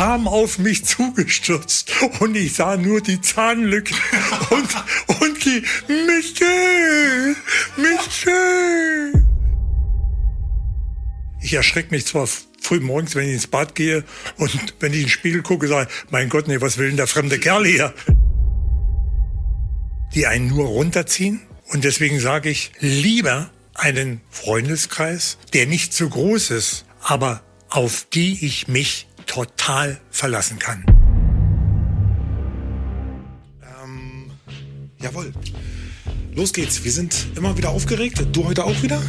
kam auf mich zugestürzt und ich sah nur die Zahnlücke und, und die Michel, Michel. Ich erschrecke mich zwar früh morgens, wenn ich ins Bad gehe und wenn ich in den Spiegel gucke, sage mein Gott, nee, was will denn der fremde Kerl hier? Die einen nur runterziehen. Und deswegen sage ich, lieber einen Freundeskreis, der nicht zu groß ist, aber auf die ich mich total verlassen kann. Ähm, jawohl. Los geht's. Wir sind immer wieder aufgeregt. Du heute auch wieder?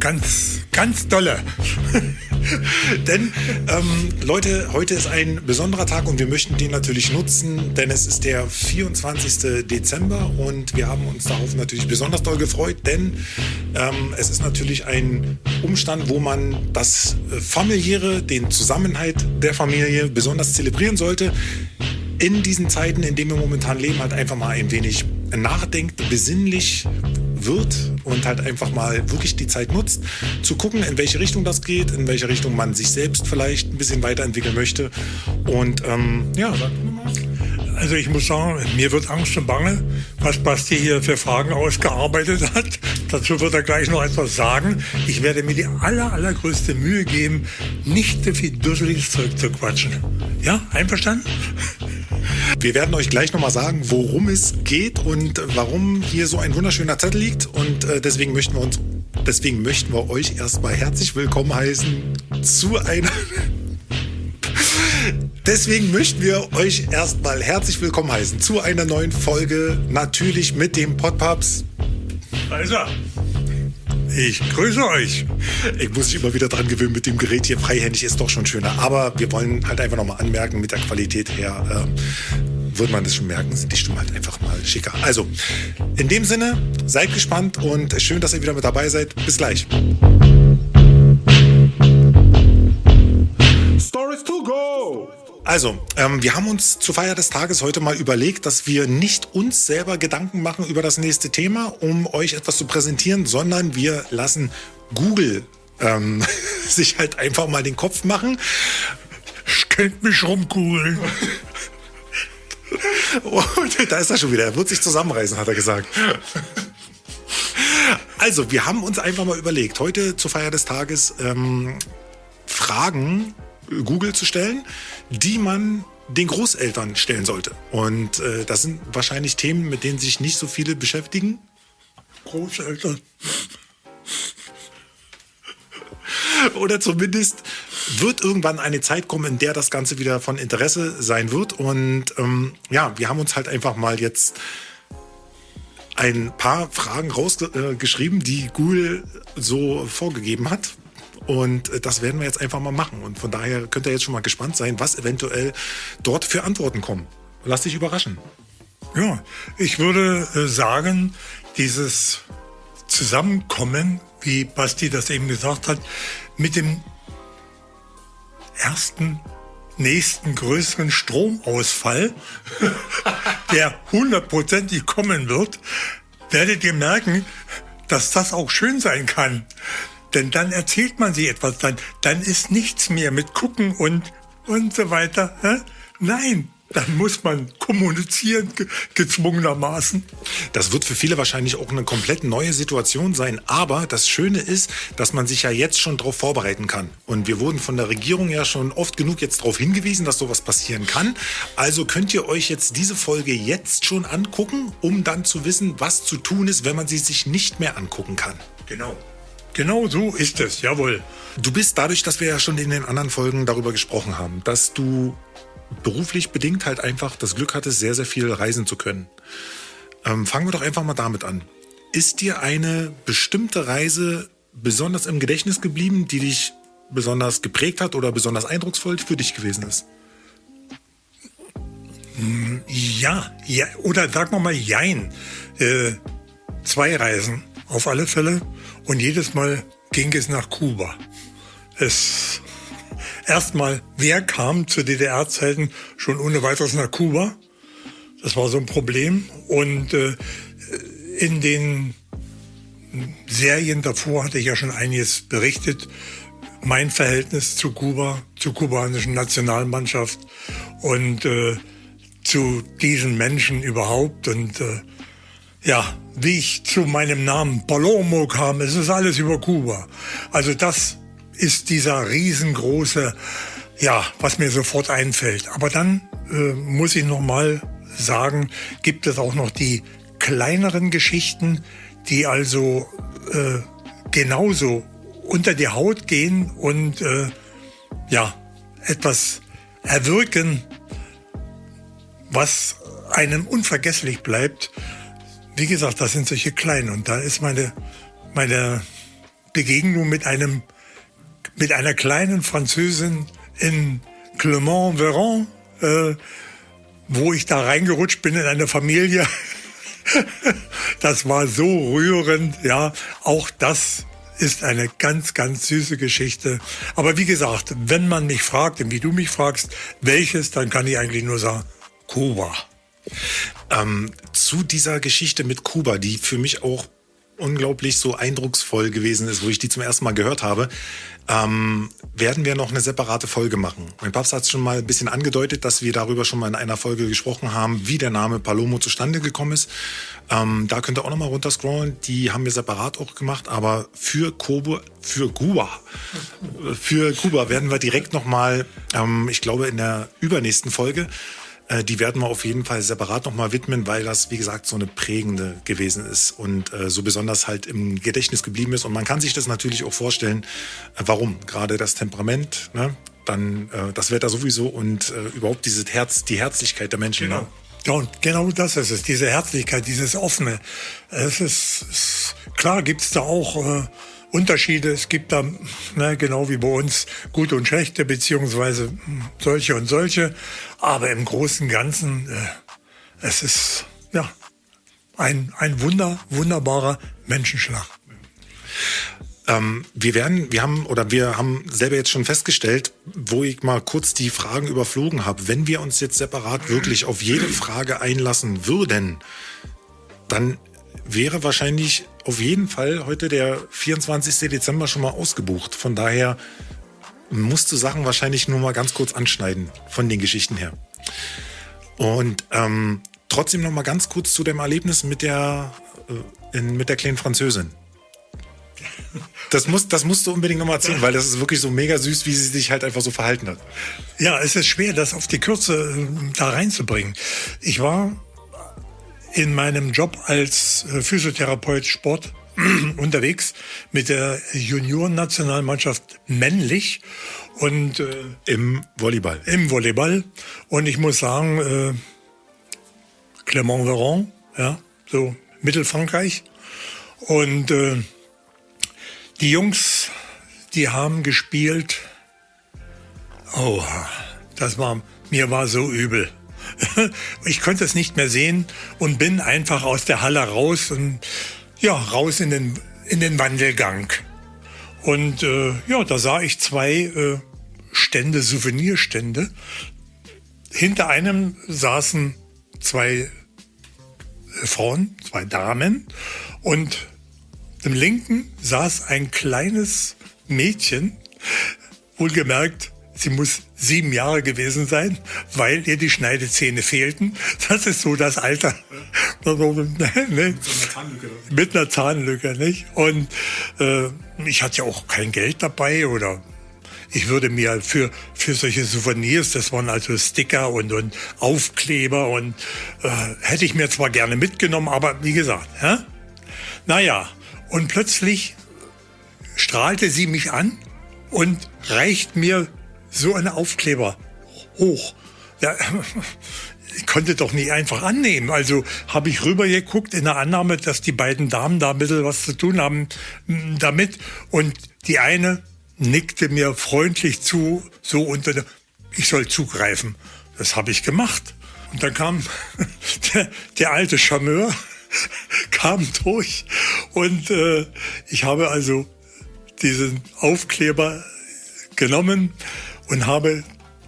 Ganz, ganz dolle. denn ähm, Leute, heute ist ein besonderer Tag und wir möchten den natürlich nutzen, denn es ist der 24. Dezember und wir haben uns darauf natürlich besonders doll gefreut, denn ähm, es ist natürlich ein Umstand, wo man das äh, familiäre, den Zusammenhalt der Familie besonders zelebrieren sollte. In diesen Zeiten, in denen wir momentan leben, halt einfach mal ein wenig nachdenkt, besinnlich wird und halt einfach mal wirklich die Zeit nutzt, zu gucken, in welche Richtung das geht, in welche Richtung man sich selbst vielleicht ein bisschen weiterentwickeln möchte. Und ähm, ja, sag mal. Also ich muss sagen, mir wird Angst und Bange, was Basti hier für Fragen ausgearbeitet hat. Dazu wird er gleich noch etwas sagen. Ich werde mir die aller, allergrößte Mühe geben, nicht so viel dusseliges Zeug zu quatschen. Ja, einverstanden? Wir werden euch gleich nochmal sagen, worum es geht und warum hier so ein wunderschöner Zettel liegt. Und äh, deswegen möchten wir uns, deswegen möchten wir euch erstmal herzlich willkommen heißen zu einer. Deswegen möchten wir euch erstmal herzlich willkommen heißen zu einer neuen Folge, natürlich mit dem Podpaps. Also, ich grüße euch. Ich muss mich immer wieder dran gewöhnen, mit dem Gerät hier freihändig ist doch schon schöner. Aber wir wollen halt einfach nochmal anmerken, mit der Qualität her äh, wird man das schon merken, sind die Stimmen halt einfach mal schicker. Also, in dem Sinne, seid gespannt und schön, dass ihr wieder mit dabei seid. Bis gleich. Also, ähm, wir haben uns zur Feier des Tages heute mal überlegt, dass wir nicht uns selber Gedanken machen über das nächste Thema, um euch etwas zu präsentieren, sondern wir lassen Google ähm, sich halt einfach mal den Kopf machen. Ich könnte mich rumkugeln. Und da ist er schon wieder. Er wird sich zusammenreißen, hat er gesagt. Also, wir haben uns einfach mal überlegt, heute zur Feier des Tages ähm, Fragen Google zu stellen, die man den Großeltern stellen sollte. Und äh, das sind wahrscheinlich Themen, mit denen sich nicht so viele beschäftigen. Großeltern. Oder zumindest wird irgendwann eine Zeit kommen, in der das Ganze wieder von Interesse sein wird. Und ähm, ja, wir haben uns halt einfach mal jetzt ein paar Fragen rausgeschrieben, äh, die Google so vorgegeben hat. Und äh, das werden wir jetzt einfach mal machen. Und von daher könnt ihr jetzt schon mal gespannt sein, was eventuell dort für Antworten kommen. Lass dich überraschen. Ja, ich würde äh, sagen, dieses Zusammenkommen, wie Basti das eben gesagt hat, mit dem ersten nächsten größeren Stromausfall, der hundertprozentig kommen wird, werdet ihr merken, dass das auch schön sein kann. Denn dann erzählt man sich etwas, dann, dann ist nichts mehr mit gucken und, und so weiter. Nein, dann muss man kommunizieren, gezwungenermaßen. Das wird für viele wahrscheinlich auch eine komplett neue Situation sein. Aber das Schöne ist, dass man sich ja jetzt schon darauf vorbereiten kann. Und wir wurden von der Regierung ja schon oft genug jetzt darauf hingewiesen, dass sowas passieren kann. Also könnt ihr euch jetzt diese Folge jetzt schon angucken, um dann zu wissen, was zu tun ist, wenn man sie sich nicht mehr angucken kann. Genau. Genau so ist es, jawohl. Du bist dadurch, dass wir ja schon in den anderen Folgen darüber gesprochen haben, dass du beruflich bedingt halt einfach das Glück hattest, sehr, sehr viel reisen zu können. Ähm, fangen wir doch einfach mal damit an. Ist dir eine bestimmte Reise besonders im Gedächtnis geblieben, die dich besonders geprägt hat oder besonders eindrucksvoll für dich gewesen ist? Ja, ja oder sag mal mal Jein. Äh, zwei Reisen auf alle Fälle. Und jedes Mal ging es nach Kuba. Es erstmal, wer kam zu DDR-Zeiten schon ohne weiteres nach Kuba? Das war so ein Problem. Und äh, in den Serien davor hatte ich ja schon einiges berichtet. mein Verhältnis zu Kuba, zur kubanischen Nationalmannschaft und äh, zu diesen Menschen überhaupt und äh, ja, wie ich zu meinem Namen Palomo kam, es ist alles über Kuba. Also das ist dieser riesengroße, ja, was mir sofort einfällt. Aber dann äh, muss ich noch mal sagen, gibt es auch noch die kleineren Geschichten, die also äh, genauso unter die Haut gehen und äh, ja etwas erwirken, was einem unvergesslich bleibt. Wie gesagt, das sind solche kleinen und da ist meine meine Begegnung mit einem mit einer kleinen Französin in Clermont-Ferrand, äh, wo ich da reingerutscht bin in eine Familie. das war so rührend, ja. Auch das ist eine ganz, ganz süße Geschichte. Aber wie gesagt, wenn man mich fragt, wie du mich fragst, welches, dann kann ich eigentlich nur sagen, Kuba. Ähm, zu dieser Geschichte mit Kuba, die für mich auch unglaublich so eindrucksvoll gewesen ist, wo ich die zum ersten Mal gehört habe, ähm, werden wir noch eine separate Folge machen. Mein Papst hat es schon mal ein bisschen angedeutet, dass wir darüber schon mal in einer Folge gesprochen haben, wie der Name Palomo zustande gekommen ist. Ähm, da könnt ihr auch noch mal runterscrollen. Die haben wir separat auch gemacht, aber für Kuba, für Kuba, für Kuba werden wir direkt noch mal, ähm, ich glaube in der übernächsten Folge äh, die werden wir auf jeden Fall separat nochmal widmen, weil das, wie gesagt, so eine prägende gewesen ist und äh, so besonders halt im Gedächtnis geblieben ist. Und man kann sich das natürlich auch vorstellen, äh, warum. Gerade das Temperament, ne? dann äh, das Wetter sowieso und äh, überhaupt diese Herz, die Herzlichkeit der Menschen. Genau. Ne? Ja, und genau das ist es, diese Herzlichkeit, dieses Offene. Es ist, ist klar gibt's da auch äh, Unterschiede. Es gibt da, ne, genau wie bei uns, gute und schlechte, beziehungsweise solche und solche. Aber im Großen und Ganzen, äh, es ist ja ein, ein wunder, wunderbarer Menschenschlag. Ähm, wir werden, wir haben oder wir haben selber jetzt schon festgestellt, wo ich mal kurz die Fragen überflogen habe. Wenn wir uns jetzt separat wirklich auf jede Frage einlassen würden, dann wäre wahrscheinlich auf jeden Fall heute der 24. Dezember schon mal ausgebucht. Von daher musst du Sachen wahrscheinlich nur mal ganz kurz anschneiden von den Geschichten her. Und ähm, trotzdem noch mal ganz kurz zu dem Erlebnis mit der, äh, in, mit der kleinen Französin. Das, muss, das musst du unbedingt nochmal erzählen, weil das ist wirklich so mega süß, wie sie sich halt einfach so verhalten hat. Ja, es ist schwer, das auf die Kürze äh, da reinzubringen. Ich war in meinem Job als äh, Physiotherapeut Sport unterwegs mit der Juniorennationalmannschaft männlich und äh, im Volleyball. Im Volleyball und ich muss sagen, äh, Clermont-Ferrand, ja, so Mittelfrankreich und äh, die Jungs, die haben gespielt. Oh, das war mir war so übel. ich konnte es nicht mehr sehen und bin einfach aus der Halle raus und ja, raus in den, in den Wandelgang. Und äh, ja, da sah ich zwei äh, Stände, Souvenirstände. Hinter einem saßen zwei äh, Frauen, zwei Damen und im linken saß ein kleines Mädchen, wohlgemerkt Sie muss sieben Jahre gewesen sein, weil ihr die Schneidezähne fehlten. Das ist so das Alter. ne? Mit einer Zahnlücke, nicht? Und äh, ich hatte ja auch kein Geld dabei oder ich würde mir für, für solche Souvenirs, das waren also Sticker und, und Aufkleber und äh, hätte ich mir zwar gerne mitgenommen, aber wie gesagt, hä? naja, und plötzlich strahlte sie mich an und reicht mir so ein Aufkleber hoch. Ja, ich konnte doch nicht einfach annehmen. Also habe ich rübergeguckt in der Annahme, dass die beiden Damen da ein bisschen was zu tun haben mm, damit. Und die eine nickte mir freundlich zu, so unter der, ich soll zugreifen. Das habe ich gemacht. Und dann kam der, der alte Charmeur, kam durch und äh, ich habe also diesen Aufkleber genommen und habe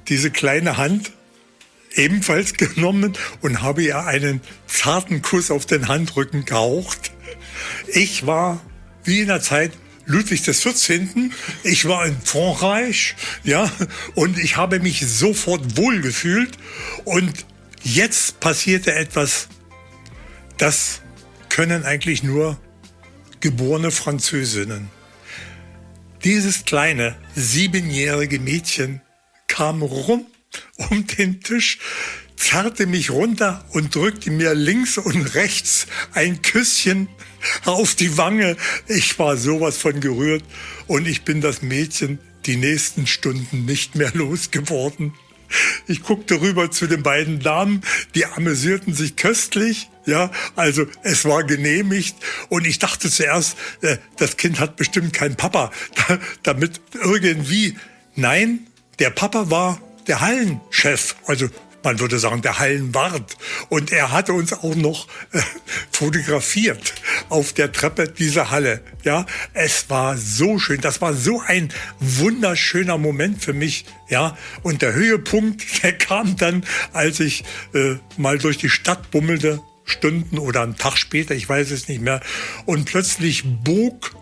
diese kleine Hand ebenfalls genommen und habe ihr einen zarten Kuss auf den Handrücken gehaucht. Ich war wie in der Zeit Ludwig des 14. Ich war in Frankreich, ja, und ich habe mich sofort wohlgefühlt. Und jetzt passierte etwas, das können eigentlich nur geborene Französinnen. Dieses kleine siebenjährige Mädchen kam rum um den Tisch, zerrte mich runter und drückte mir links und rechts ein Küsschen auf die Wange. Ich war sowas von gerührt und ich bin das Mädchen die nächsten Stunden nicht mehr losgeworden. Ich guckte rüber zu den beiden Damen, die amüsierten sich köstlich. Ja, also es war genehmigt und ich dachte zuerst, äh, das Kind hat bestimmt keinen Papa, damit irgendwie. Nein, der Papa war der Hallenchef, also man würde sagen, der Hallenwart. Und er hatte uns auch noch äh, fotografiert auf der Treppe dieser Halle. Ja, es war so schön. Das war so ein wunderschöner Moment für mich. Ja, und der Höhepunkt, der kam dann, als ich äh, mal durch die Stadt bummelte, Stunden oder einen Tag später, ich weiß es nicht mehr, und plötzlich bog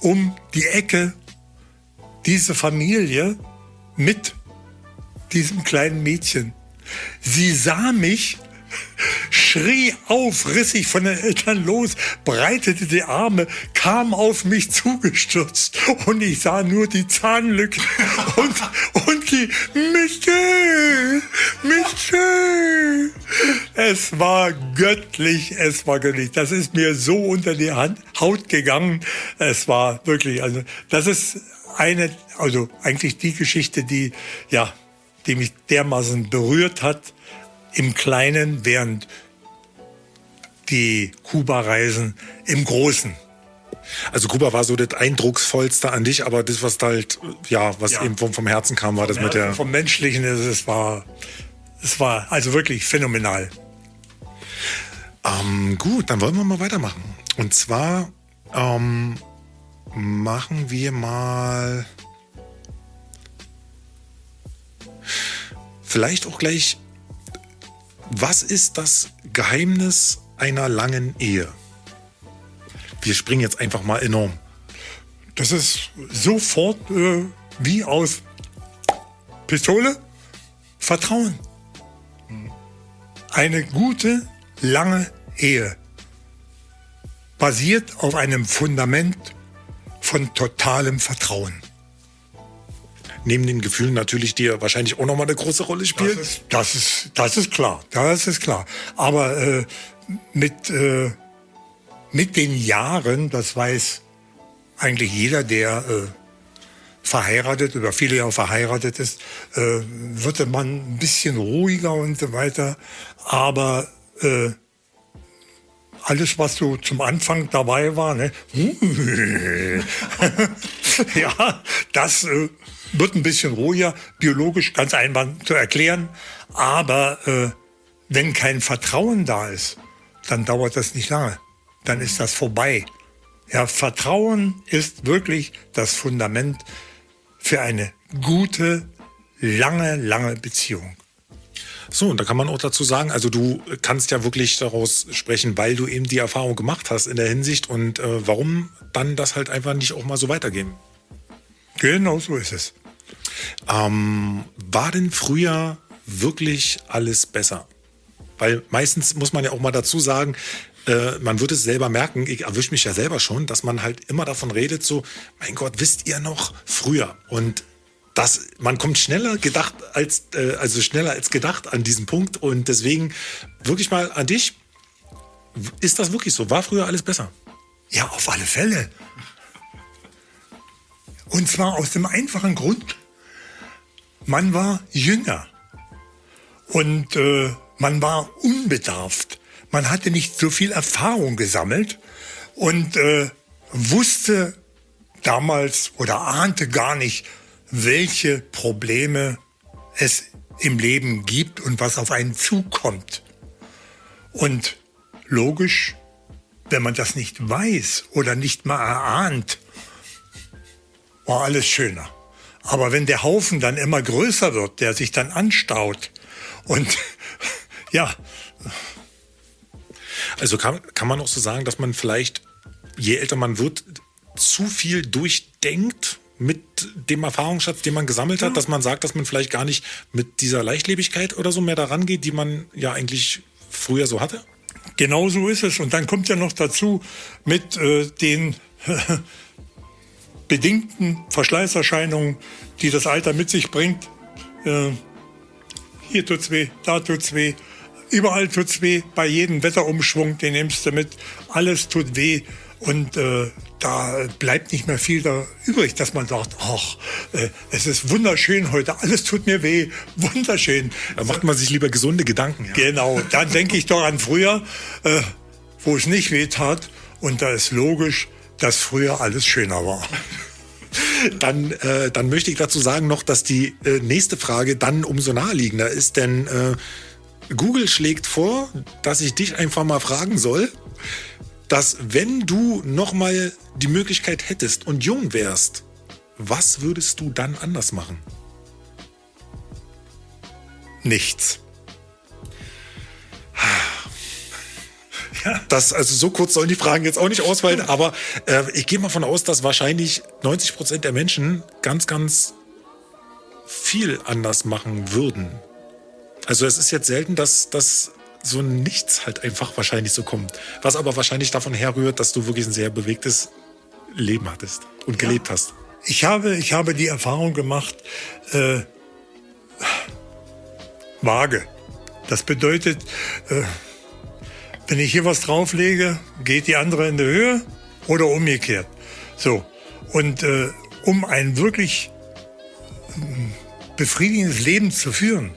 um die Ecke diese Familie mit diesem kleinen Mädchen. Sie sah mich, schrie auf, riss sich von den Eltern los, breitete die Arme, kam auf mich zugestürzt und ich sah nur die Zahnlücke und, und die Michel, Michel. Es war göttlich, es war göttlich. Das ist mir so unter die Hand, Haut gegangen. Es war wirklich, also das ist eine, also eigentlich die Geschichte, die, ja, die mich dermaßen berührt hat im Kleinen, während die Kuba-Reisen im Großen. Also Kuba war so das eindrucksvollste an dich, aber das was halt ja, was ja. eben vom, vom Herzen kam, war vom das mit der vom menschlichen, es war es war also wirklich phänomenal. Ähm, gut, dann wollen wir mal weitermachen. Und zwar ähm, machen wir mal Vielleicht auch gleich, was ist das Geheimnis einer langen Ehe? Wir springen jetzt einfach mal enorm. Das ist sofort äh, wie aus Pistole Vertrauen. Eine gute, lange Ehe basiert auf einem Fundament von totalem Vertrauen neben den Gefühlen natürlich dir wahrscheinlich auch nochmal eine große Rolle spielt. Das ist, das ist, das ist klar, das ist klar. Aber äh, mit, äh, mit den Jahren, das weiß eigentlich jeder, der äh, verheiratet oder viele Jahre verheiratet ist, äh, wird man ein bisschen ruhiger und so weiter. Aber äh, alles, was so zum Anfang dabei war, ne? ja, das äh, wird ein bisschen ruhiger, biologisch ganz einfach zu erklären. Aber äh, wenn kein Vertrauen da ist, dann dauert das nicht lange. Dann ist das vorbei. Ja, Vertrauen ist wirklich das Fundament für eine gute, lange, lange Beziehung. So, und da kann man auch dazu sagen, also du kannst ja wirklich daraus sprechen, weil du eben die Erfahrung gemacht hast in der Hinsicht und äh, warum dann das halt einfach nicht auch mal so weitergehen. Genau so ist es. Ähm, war denn früher wirklich alles besser? Weil meistens muss man ja auch mal dazu sagen, äh, man wird es selber merken, ich erwische mich ja selber schon, dass man halt immer davon redet, so, mein Gott, wisst ihr noch früher? Und das, man kommt schneller gedacht als, äh, also schneller als gedacht an diesen Punkt. Und deswegen wirklich mal an dich. Ist das wirklich so? War früher alles besser? Ja, auf alle Fälle. Und zwar aus dem einfachen Grund, man war jünger und äh, man war unbedarft. Man hatte nicht so viel Erfahrung gesammelt und äh, wusste damals oder ahnte gar nicht, welche Probleme es im Leben gibt und was auf einen zukommt. Und logisch, wenn man das nicht weiß oder nicht mal erahnt, war alles schöner. Aber wenn der Haufen dann immer größer wird, der sich dann anstaut und ja. Also kann, kann man auch so sagen, dass man vielleicht, je älter man wird, zu viel durchdenkt mit dem Erfahrungsschatz, den man gesammelt hat, ja. dass man sagt, dass man vielleicht gar nicht mit dieser Leichtlebigkeit oder so mehr daran geht, die man ja eigentlich früher so hatte? Genau so ist es. Und dann kommt ja noch dazu mit äh, den bedingten Verschleißerscheinungen, die das Alter mit sich bringt. Äh, hier tut's weh, da tut's weh, überall tut's weh. Bei jedem Wetterumschwung, den nimmst du mit. Alles tut weh. Und äh, da bleibt nicht mehr viel da übrig, dass man sagt, ach, äh, es ist wunderschön heute, alles tut mir weh, wunderschön. Da macht man sich lieber gesunde Gedanken. Ja. Genau, dann denke ich doch an früher, äh, wo es nicht weh tat. Und da ist logisch, dass früher alles schöner war. Dann, äh, dann möchte ich dazu sagen noch, dass die äh, nächste Frage dann umso naheliegender ist, denn äh, Google schlägt vor, dass ich dich einfach mal fragen soll, dass wenn du nochmal die Möglichkeit hättest und jung wärst, was würdest du dann anders machen? Nichts. Ja. Das, also so kurz sollen die Fragen jetzt auch nicht ausfallen, aber äh, ich gehe mal von aus, dass wahrscheinlich 90 Prozent der Menschen ganz, ganz viel anders machen würden. Also es ist jetzt selten, dass, dass so Nichts halt einfach wahrscheinlich so kommt. Was aber wahrscheinlich davon herrührt, dass du wirklich ein sehr bewegtes Leben hattest und gelebt ja. hast. Ich habe, ich habe die Erfahrung gemacht, äh, vage. Das bedeutet, äh, wenn ich hier was drauflege, geht die andere in die Höhe oder umgekehrt. So. Und äh, um ein wirklich hm, befriedigendes Leben zu führen,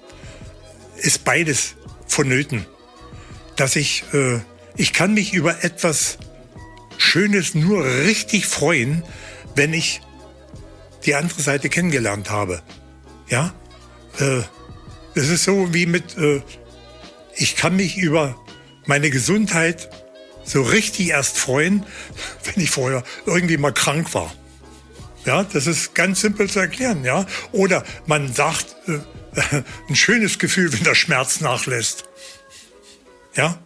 ist beides vonnöten dass ich, äh, ich kann mich über etwas Schönes nur richtig freuen, wenn ich die andere Seite kennengelernt habe. Ja, äh, es ist so wie mit, äh, ich kann mich über meine Gesundheit so richtig erst freuen, wenn ich vorher irgendwie mal krank war. Ja, das ist ganz simpel zu erklären, ja. Oder man sagt, äh, ein schönes Gefühl, wenn der Schmerz nachlässt. Ja?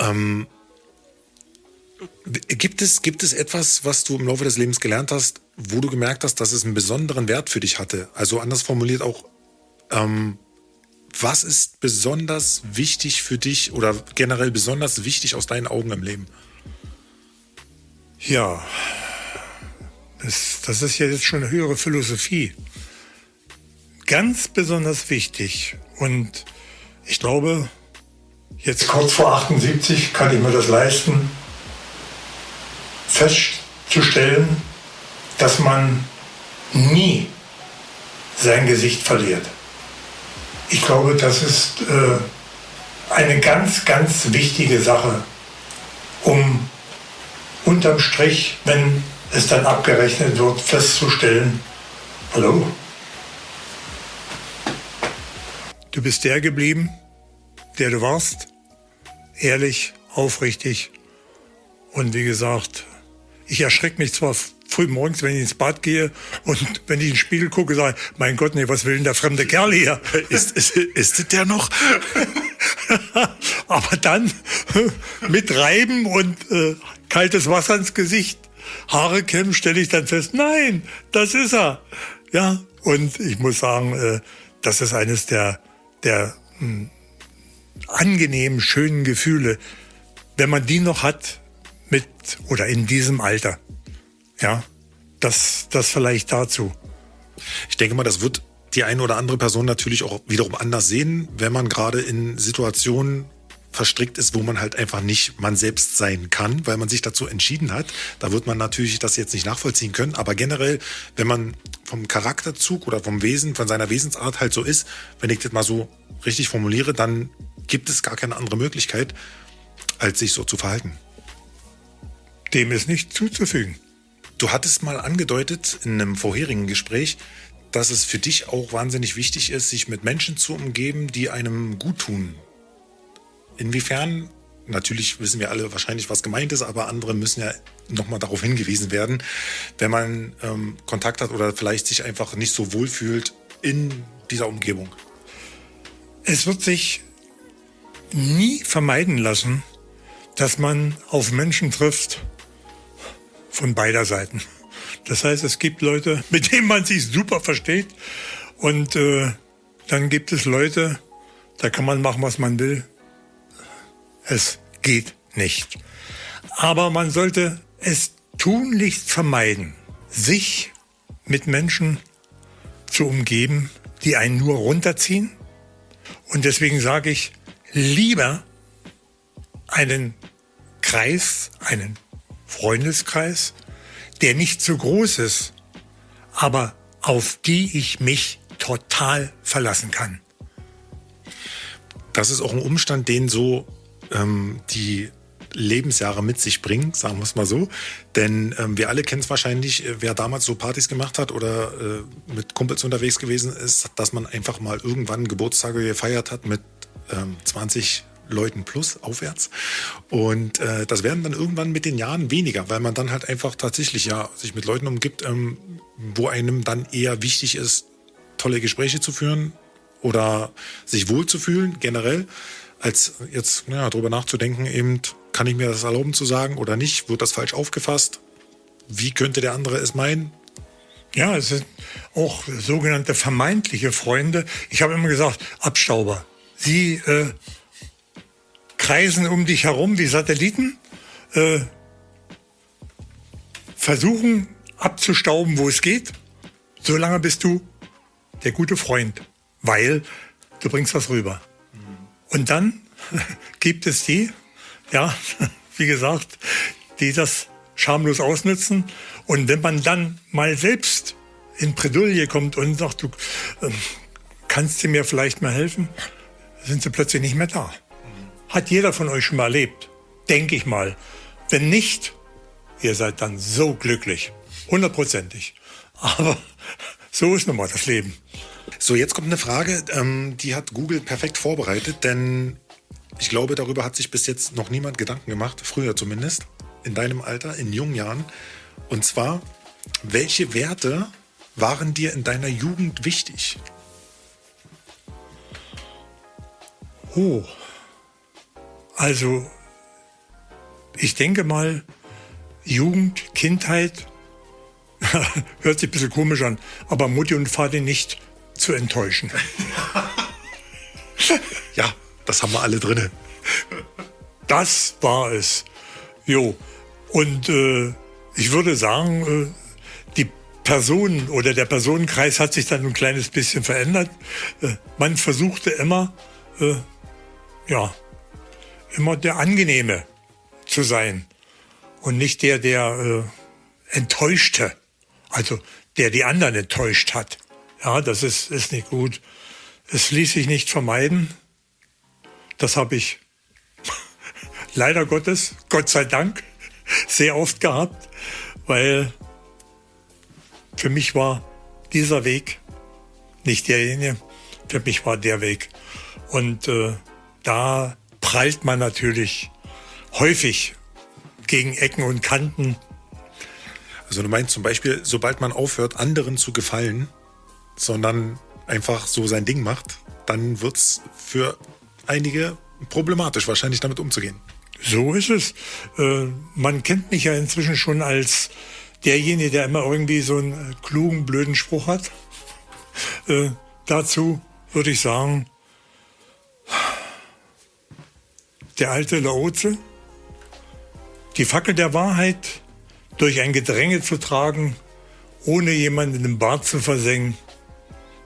Ähm, gibt, es, gibt es etwas, was du im Laufe des Lebens gelernt hast, wo du gemerkt hast, dass es einen besonderen Wert für dich hatte? Also anders formuliert auch, ähm, was ist besonders wichtig für dich oder generell besonders wichtig aus deinen Augen im Leben? Ja, das, das ist ja jetzt schon eine höhere Philosophie. Ganz besonders wichtig und ich glaube, jetzt kurz vor 78 kann ich mir das leisten, festzustellen, dass man nie sein Gesicht verliert. Ich glaube, das ist äh, eine ganz, ganz wichtige Sache, um unterm Strich, wenn es dann abgerechnet wird, festzustellen, hallo, du bist der geblieben, der du warst. Ehrlich, aufrichtig. Und wie gesagt, ich erschrecke mich zwar früh morgens, wenn ich ins Bad gehe und wenn ich in den Spiegel gucke, sage mein Gott, nee, was will denn der fremde Kerl hier? Ist, ist, ist der noch? Aber dann mit Reiben und äh, kaltes Wasser ins Gesicht, Haare kämmen, stelle ich dann fest, nein, das ist er. Ja, und ich muss sagen, äh, das ist eines der, der mh, hm, angenehmen, schönen Gefühle, wenn man die noch hat mit oder in diesem Alter. Ja, das, das vielleicht dazu. Ich denke mal, das wird die eine oder andere Person natürlich auch wiederum anders sehen, wenn man gerade in Situationen verstrickt ist, wo man halt einfach nicht man selbst sein kann, weil man sich dazu entschieden hat. Da wird man natürlich das jetzt nicht nachvollziehen können. Aber generell, wenn man vom Charakterzug oder vom Wesen, von seiner Wesensart halt so ist, wenn ich das mal so richtig formuliere, dann gibt es gar keine andere Möglichkeit, als sich so zu verhalten. Dem ist nicht zuzufügen. Du hattest mal angedeutet in einem vorherigen Gespräch, dass es für dich auch wahnsinnig wichtig ist, sich mit Menschen zu umgeben, die einem gut tun. Inwiefern? Natürlich wissen wir alle wahrscheinlich, was gemeint ist, aber andere müssen ja nochmal darauf hingewiesen werden, wenn man ähm, Kontakt hat oder vielleicht sich einfach nicht so wohl fühlt in dieser Umgebung. Es wird sich nie vermeiden lassen, dass man auf Menschen trifft, von beider Seiten. Das heißt, es gibt Leute, mit denen man sich super versteht. Und äh, dann gibt es Leute, da kann man machen, was man will. Es geht nicht. Aber man sollte es tunlichst vermeiden, sich mit Menschen zu umgeben, die einen nur runterziehen. Und deswegen sage ich, lieber einen Kreis, einen Freundeskreis, der nicht zu groß ist, aber auf die ich mich total verlassen kann. Das ist auch ein Umstand, den so ähm, die Lebensjahre mit sich bringen, sagen wir es mal so. Denn ähm, wir alle kennen es wahrscheinlich, äh, wer damals so Partys gemacht hat oder äh, mit Kumpels unterwegs gewesen ist, dass man einfach mal irgendwann Geburtstage gefeiert hat mit ähm, 20 Leuten plus aufwärts. Und äh, das werden dann irgendwann mit den Jahren weniger, weil man dann halt einfach tatsächlich ja sich mit Leuten umgibt, ähm, wo einem dann eher wichtig ist, tolle Gespräche zu führen oder sich wohlzufühlen generell, als jetzt ja, darüber nachzudenken, eben kann ich mir das erlauben zu sagen oder nicht? Wird das falsch aufgefasst? Wie könnte der andere es meinen? Ja, es sind auch sogenannte vermeintliche Freunde. Ich habe immer gesagt, Abstauber. Sie äh, kreisen um dich herum wie Satelliten, äh, versuchen abzustauben, wo es geht. Solange bist du der gute Freund, weil du bringst was rüber. Und dann gibt es die, ja, wie gesagt, die das schamlos ausnutzen. Und wenn man dann mal selbst in Bredouille kommt und sagt, du äh, kannst du mir vielleicht mal helfen, sind sie plötzlich nicht mehr da. Hat jeder von euch schon mal erlebt, denke ich mal. Wenn nicht, ihr seid dann so glücklich, hundertprozentig. Aber so ist nun mal das Leben. So, jetzt kommt eine Frage, ähm, die hat Google perfekt vorbereitet, denn ich glaube, darüber hat sich bis jetzt noch niemand Gedanken gemacht, früher zumindest, in deinem Alter, in jungen Jahren. Und zwar, welche Werte waren dir in deiner Jugend wichtig? Oh, also ich denke mal, Jugend, Kindheit, hört sich ein bisschen komisch an, aber Mutti und Vater nicht zu enttäuschen. ja, das haben wir alle drinne. Das war es. Jo. Und äh, ich würde sagen, äh, die Person oder der Personenkreis hat sich dann ein kleines bisschen verändert. Äh, man versuchte immer, äh, ja, immer der Angenehme zu sein und nicht der, der äh, enttäuschte, also der die anderen enttäuscht hat. Ja, das ist, ist nicht gut. Es ließ sich nicht vermeiden. Das habe ich leider Gottes, Gott sei Dank, sehr oft gehabt, weil für mich war dieser Weg nicht derjenige, für mich war der Weg. Und äh, da prallt man natürlich häufig gegen Ecken und Kanten. Also du meinst zum Beispiel, sobald man aufhört, anderen zu gefallen, sondern einfach so sein Ding macht, dann wird es für einige problematisch, wahrscheinlich damit umzugehen. So ist es. Äh, man kennt mich ja inzwischen schon als derjenige, der immer irgendwie so einen klugen, blöden Spruch hat. Äh, dazu würde ich sagen, der alte Laoze, die Fackel der Wahrheit durch ein Gedränge zu tragen, ohne jemanden in den Bart zu versengen,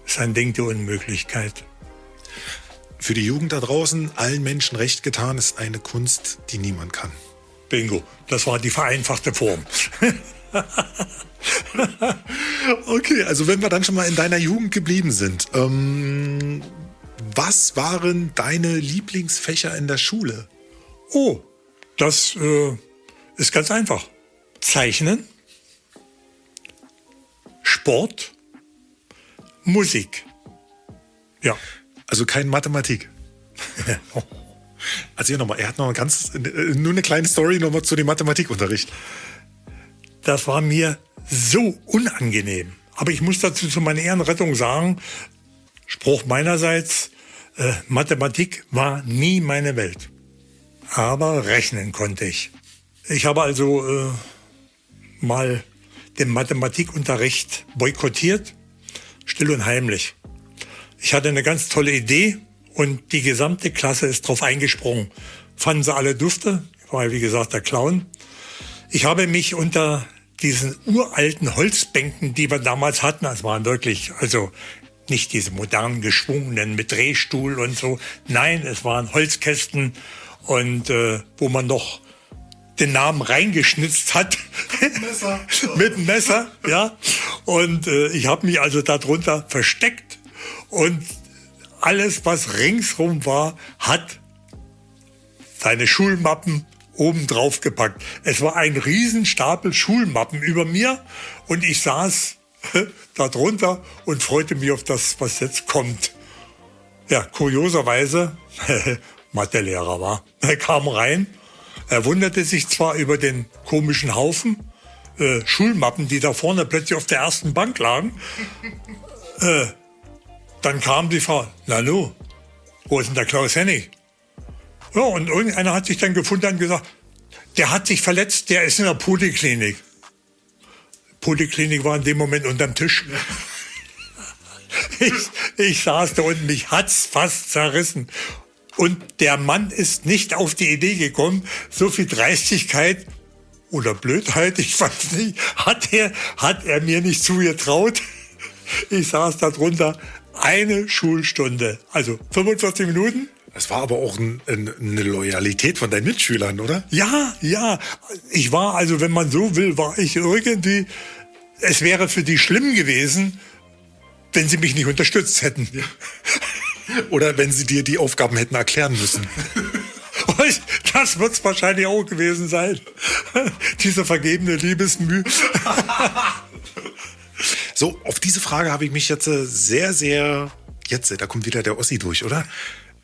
ist ein Ding der Unmöglichkeit. Für die Jugend da draußen, allen Menschen recht getan, ist eine Kunst, die niemand kann. Bingo, das war die vereinfachte Form. okay, also wenn wir dann schon mal in deiner Jugend geblieben sind, ähm, was waren deine Lieblingsfächer in der Schule? Oh, das äh, ist ganz einfach. Zeichnen, Sport, Musik. Ja. Also kein Mathematik. also hier nochmal, er hat noch eine ganz, nur eine kleine Story nochmal zu dem Mathematikunterricht. Das war mir so unangenehm. Aber ich muss dazu zu meiner Ehrenrettung sagen, Spruch meinerseits, äh, Mathematik war nie meine Welt. Aber rechnen konnte ich. Ich habe also äh, mal den Mathematikunterricht boykottiert, still und heimlich. Ich hatte eine ganz tolle Idee und die gesamte Klasse ist drauf eingesprungen. Fanden sie alle dufte, ich war ja wie gesagt der Clown. Ich habe mich unter diesen uralten Holzbänken, die wir damals hatten, das waren wirklich, also nicht diese modernen geschwungenen mit Drehstuhl und so. Nein, es waren Holzkästen und äh, wo man noch den Namen reingeschnitzt hat. Mit Messer. mit einem Messer, ja. Und äh, ich habe mich also darunter versteckt und alles, was ringsrum war, hat seine Schulmappen oben drauf gepackt. Es war ein Riesenstapel Schulmappen über mir und ich saß darunter und freute mich auf das, was jetzt kommt. Ja, kurioserweise, Mathelehrer war. Er kam rein, er wunderte sich zwar über den komischen Haufen äh, Schulmappen, die da vorne plötzlich auf der ersten Bank lagen. Äh, dann kam die Frau, Nanu, wo ist denn der Klaus Hennig? Ja, und irgendeiner hat sich dann gefunden und gesagt, der hat sich verletzt, der ist in der Poliklinik. Poliklinik war in dem Moment unterm Tisch. Ich, ich saß da unten, mich hat's fast zerrissen. Und der Mann ist nicht auf die Idee gekommen, so viel Dreistigkeit oder Blödheit, ich weiß nicht, hat er, hat er mir nicht zugetraut. Ich saß da drunter eine Schulstunde, also 45 Minuten. Das war aber auch ein, ein, eine Loyalität von deinen Mitschülern, oder? Ja, ja. Ich war, also wenn man so will, war ich irgendwie, es wäre für die schlimm gewesen, wenn sie mich nicht unterstützt hätten. Ja. Oder wenn sie dir die Aufgaben hätten erklären müssen. Das wird es wahrscheinlich auch gewesen sein. Diese vergebene Liebesmüh. So, auf diese Frage habe ich mich jetzt äh, sehr, sehr. Jetzt, da kommt wieder der Ossi durch, oder?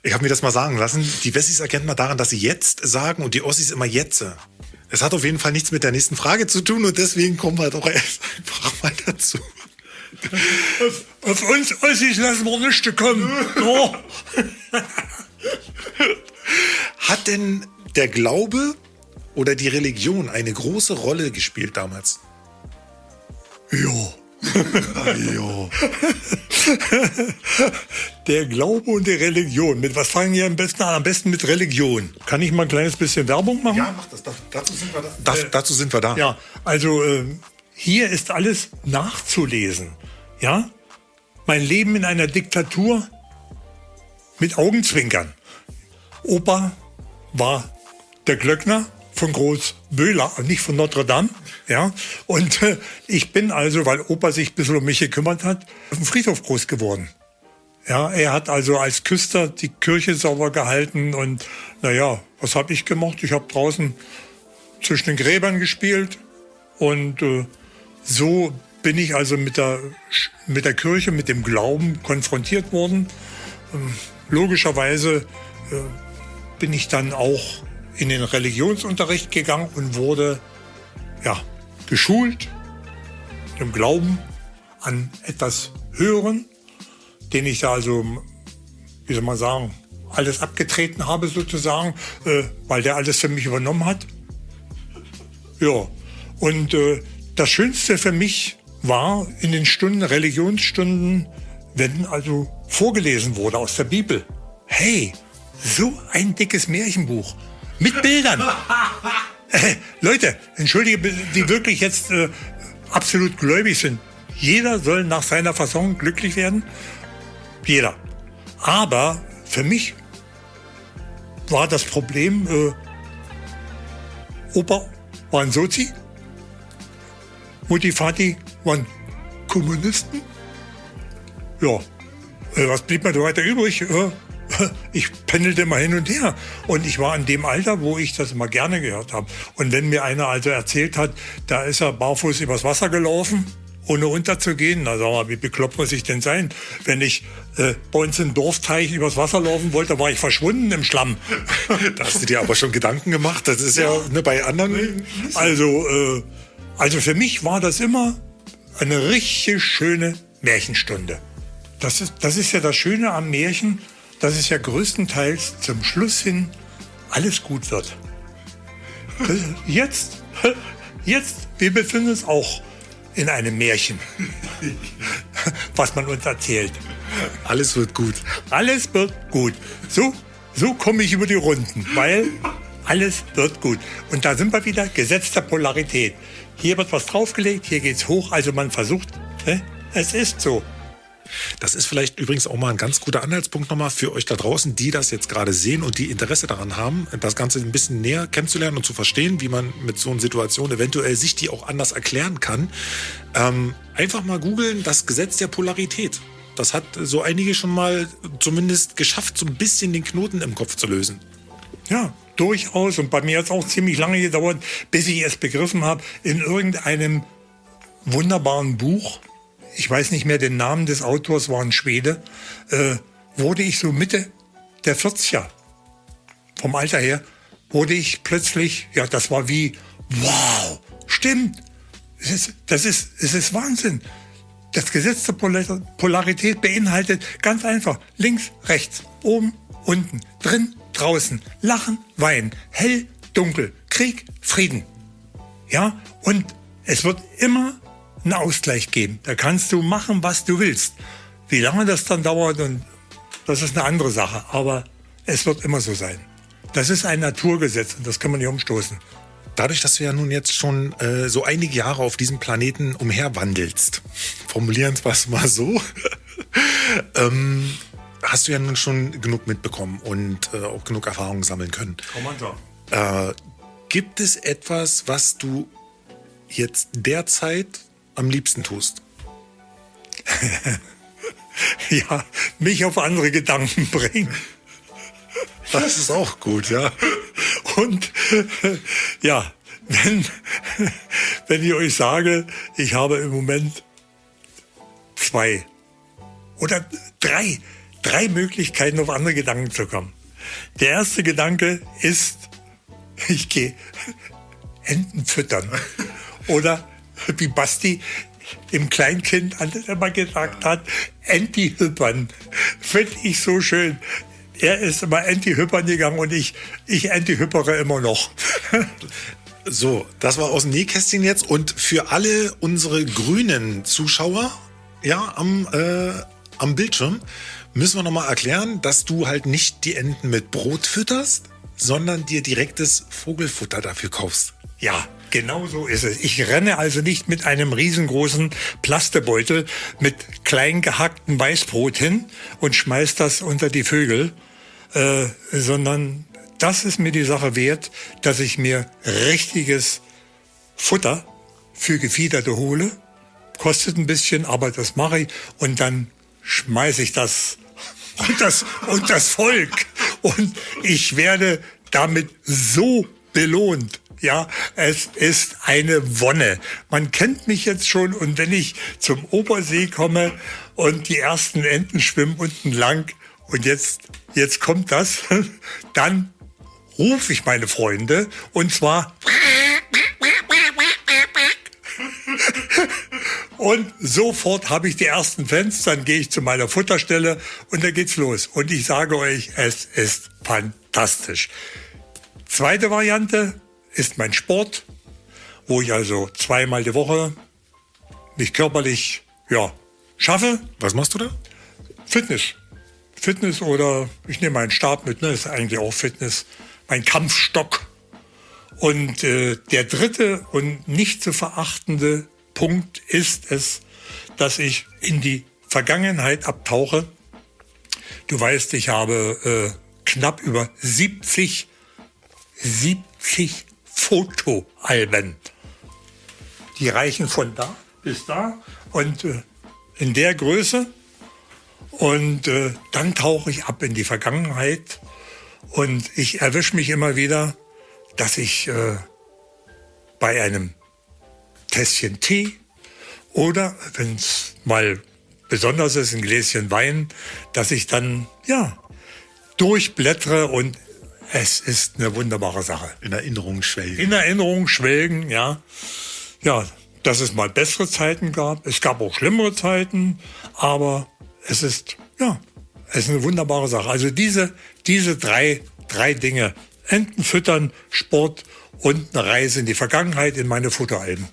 Ich habe mir das mal sagen lassen. Die Wessis erkennt man daran, dass sie jetzt sagen und die Ossis immer jetzt. Es hat auf jeden Fall nichts mit der nächsten Frage zu tun und deswegen kommen wir doch erst einfach mal dazu. Auf, auf uns Ossis lassen wir nichts kommen. Oh. Hat denn der Glaube oder die Religion eine große Rolle gespielt damals? Ja. Der Glaube und die Religion. Mit was fangen wir am besten an? Am besten mit Religion. Kann ich mal ein kleines bisschen Werbung machen? Ja, mach das. Dazu sind wir da. Das, dazu sind wir da. Ja, also äh, hier ist alles nachzulesen. Ja? Mein Leben in einer Diktatur mit Augenzwinkern. Opa war der Glöckner von Großböhler, nicht von Notre Dame. Ja? Und äh, ich bin also, weil Opa sich ein bisschen um mich gekümmert hat, auf dem Friedhof groß geworden. Ja, er hat also als Küster die Kirche sauber gehalten und naja, was habe ich gemacht? Ich habe draußen zwischen den Gräbern gespielt und äh, so bin ich also mit der, mit der Kirche, mit dem Glauben konfrontiert worden. Ähm, logischerweise äh, bin ich dann auch in den Religionsunterricht gegangen und wurde ja, geschult im Glauben an etwas Höheren, den ich da also, wie soll man sagen, alles abgetreten habe sozusagen, äh, weil der alles für mich übernommen hat. Ja, und äh, das Schönste für mich war in den Stunden, Religionsstunden, wenn also vorgelesen wurde aus der Bibel. Hey, so ein dickes Märchenbuch mit Bildern. Äh, Leute, entschuldige, die wirklich jetzt äh, absolut gläubig sind. Jeder soll nach seiner Fassung glücklich werden. Jeder. Aber für mich war das Problem, äh, Opa war ein Sozi, Mutti, Vati waren Kommunisten. Ja, äh, was blieb mir da weiter übrig? Äh, ich pendelte mal hin und her. Und ich war in dem Alter, wo ich das immer gerne gehört habe. Und wenn mir einer also erzählt hat, da ist er barfuß übers Wasser gelaufen, ohne unterzugehen, na sag mal, wie bekloppt muss ich denn sein? Wenn ich äh, bei uns im Dorfteich übers Wasser laufen wollte, war ich verschwunden im Schlamm. Da hast du dir aber schon Gedanken gemacht. Das ist ja, ja ne, bei anderen. Also, äh, also für mich war das immer eine richtig schöne Märchenstunde. Das ist, das ist ja das Schöne am Märchen, dass es ja größtenteils zum Schluss hin alles gut wird. Jetzt, jetzt wir befinden uns auch in einem Märchen, was man uns erzählt. Alles wird gut. Alles wird gut. So, so komme ich über die Runden, weil alles wird gut. Und da sind wir wieder, Gesetz der Polarität. Hier wird was draufgelegt, hier geht's hoch, also man versucht, es ist so. Das ist vielleicht übrigens auch mal ein ganz guter Anhaltspunkt nochmal für euch da draußen, die das jetzt gerade sehen und die Interesse daran haben, das Ganze ein bisschen näher kennenzulernen und zu verstehen, wie man mit so einer Situation eventuell sich die auch anders erklären kann. Ähm, einfach mal googeln, das Gesetz der Polarität. Das hat so einige schon mal zumindest geschafft, so ein bisschen den Knoten im Kopf zu lösen. Ja, durchaus. Und bei mir hat es auch ziemlich lange gedauert, bis ich es begriffen habe, in irgendeinem wunderbaren Buch, ich weiß nicht mehr den Namen des Autors, war ein Schwede, äh, wurde ich so Mitte der 40er, vom Alter her, wurde ich plötzlich, ja, das war wie, wow, stimmt, es ist, das ist, es ist Wahnsinn. Das Gesetz der Polarität beinhaltet ganz einfach links, rechts, oben, unten, drin, draußen, lachen, weinen, hell, dunkel, Krieg, Frieden. Ja, und es wird immer einen Ausgleich geben. Da kannst du machen, was du willst. Wie lange das dann dauert, und das ist eine andere Sache. Aber es wird immer so sein. Das ist ein Naturgesetz und das kann man nicht umstoßen. Dadurch, dass du ja nun jetzt schon äh, so einige Jahre auf diesem Planeten umherwandelst, formulieren wir es mal so, ähm, hast du ja nun schon genug mitbekommen und äh, auch genug Erfahrungen sammeln können. Äh, gibt es etwas, was du jetzt derzeit am liebsten tust? ja, mich auf andere Gedanken bringen. Das ist auch gut, ja. Und ja, wenn, wenn ich euch sage, ich habe im Moment zwei oder drei, drei Möglichkeiten, auf andere Gedanken zu kommen. Der erste Gedanke ist, ich gehe Enten füttern. Oder wie Basti dem Kleinkind immer gesagt hat, Enti-Hüppern. Finde ich so schön. Er ist immer Enti-Hüppern gegangen und ich, ich Enti-Hüppere immer noch. so, das war aus dem Nähkästchen jetzt. Und für alle unsere grünen Zuschauer, ja, am, äh, am Bildschirm, müssen wir nochmal erklären, dass du halt nicht die Enten mit Brot fütterst, sondern dir direktes Vogelfutter dafür kaufst. Ja, Genau so ist es. Ich renne also nicht mit einem riesengroßen Plastebeutel mit klein gehacktem Weißbrot hin und schmeiß das unter die Vögel, äh, sondern das ist mir die Sache wert, dass ich mir richtiges Futter für Gefiederte hole. Kostet ein bisschen, aber das mache ich und dann schmeiße ich das und das und das Volk und ich werde damit so belohnt. Ja, es ist eine Wonne. Man kennt mich jetzt schon und wenn ich zum Obersee komme und die ersten Enten schwimmen unten lang und jetzt, jetzt kommt das, dann rufe ich meine Freunde und zwar Und sofort habe ich die ersten Fans, dann gehe ich zu meiner Futterstelle und dann geht's los. Und ich sage euch, es ist fantastisch. Zweite Variante, ist mein Sport, wo ich also zweimal die Woche mich körperlich ja, schaffe. Was machst du da? Fitness. Fitness oder ich nehme meinen Stab mit, ne, ist eigentlich auch Fitness. Mein Kampfstock. Und äh, der dritte und nicht zu verachtende Punkt ist es, dass ich in die Vergangenheit abtauche. Du weißt, ich habe äh, knapp über 70, 70 Fotoalben. Die reichen von da bis da und äh, in der Größe. Und äh, dann tauche ich ab in die Vergangenheit und ich erwische mich immer wieder, dass ich äh, bei einem Tässchen Tee oder wenn es mal besonders ist, ein Gläschen Wein, dass ich dann ja durchblättere und es ist eine wunderbare Sache. In Erinnerung schwelgen. In Erinnerung schwelgen, ja. Ja, dass es mal bessere Zeiten gab. Es gab auch schlimmere Zeiten, aber es ist, ja, es ist eine wunderbare Sache. Also diese, diese drei, drei Dinge. Enten füttern, Sport und eine Reise in die Vergangenheit in meine Futteralben.